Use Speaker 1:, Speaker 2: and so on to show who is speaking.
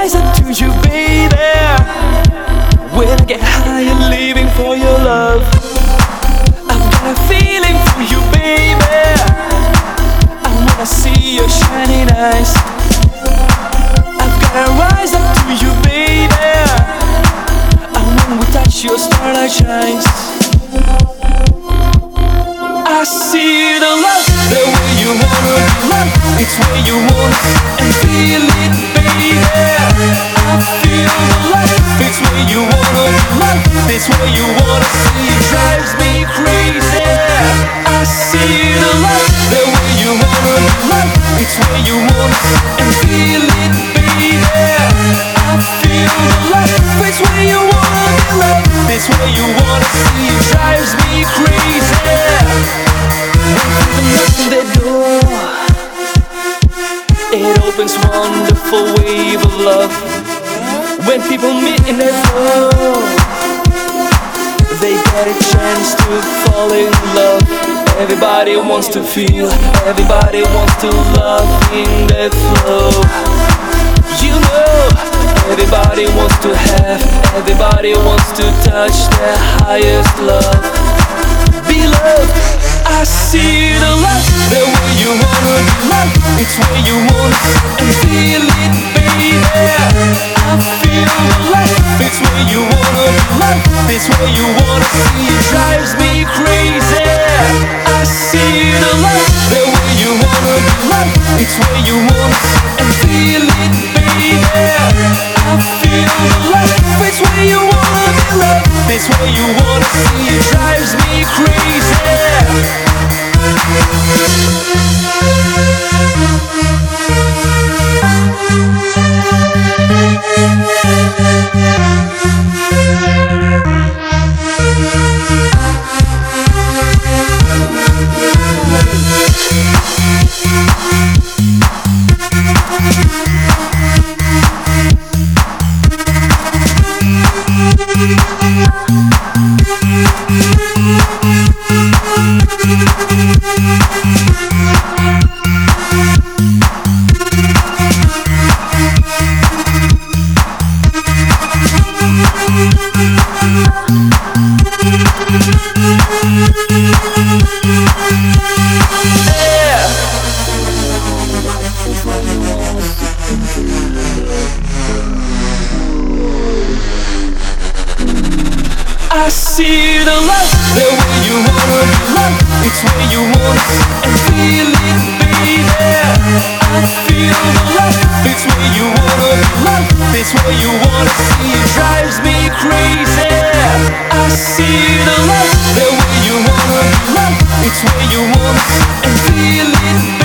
Speaker 1: rising to you, baby. When I get high and living for your love. I've got a feeling for you, baby. I wanna see your shining eyes. I've gotta rise up to you, baby. And when we touch, your starlight shines. I see the love. It's where you want and feel it, baby. I feel the it opens wonderful wave of love. When people meet in their flow, they get a chance to fall in love. Everybody wants to feel, everybody wants to love in the flow. You know, everybody wants to have, everybody wants to touch their highest love. Be loved, I see the light the way you wanna be loved. It's where you wanna and feel it, baby. I feel the love, it's where you wanna be loved. It's where you wanna see. It Thank see the love, the way you wanna be loved. It's where you want and feel it, baby. I feel the love, it's where you wanna be loved. It's where you wanna see. It drives me crazy. I see the love, the way you wanna be loved. It's where you want and feel it,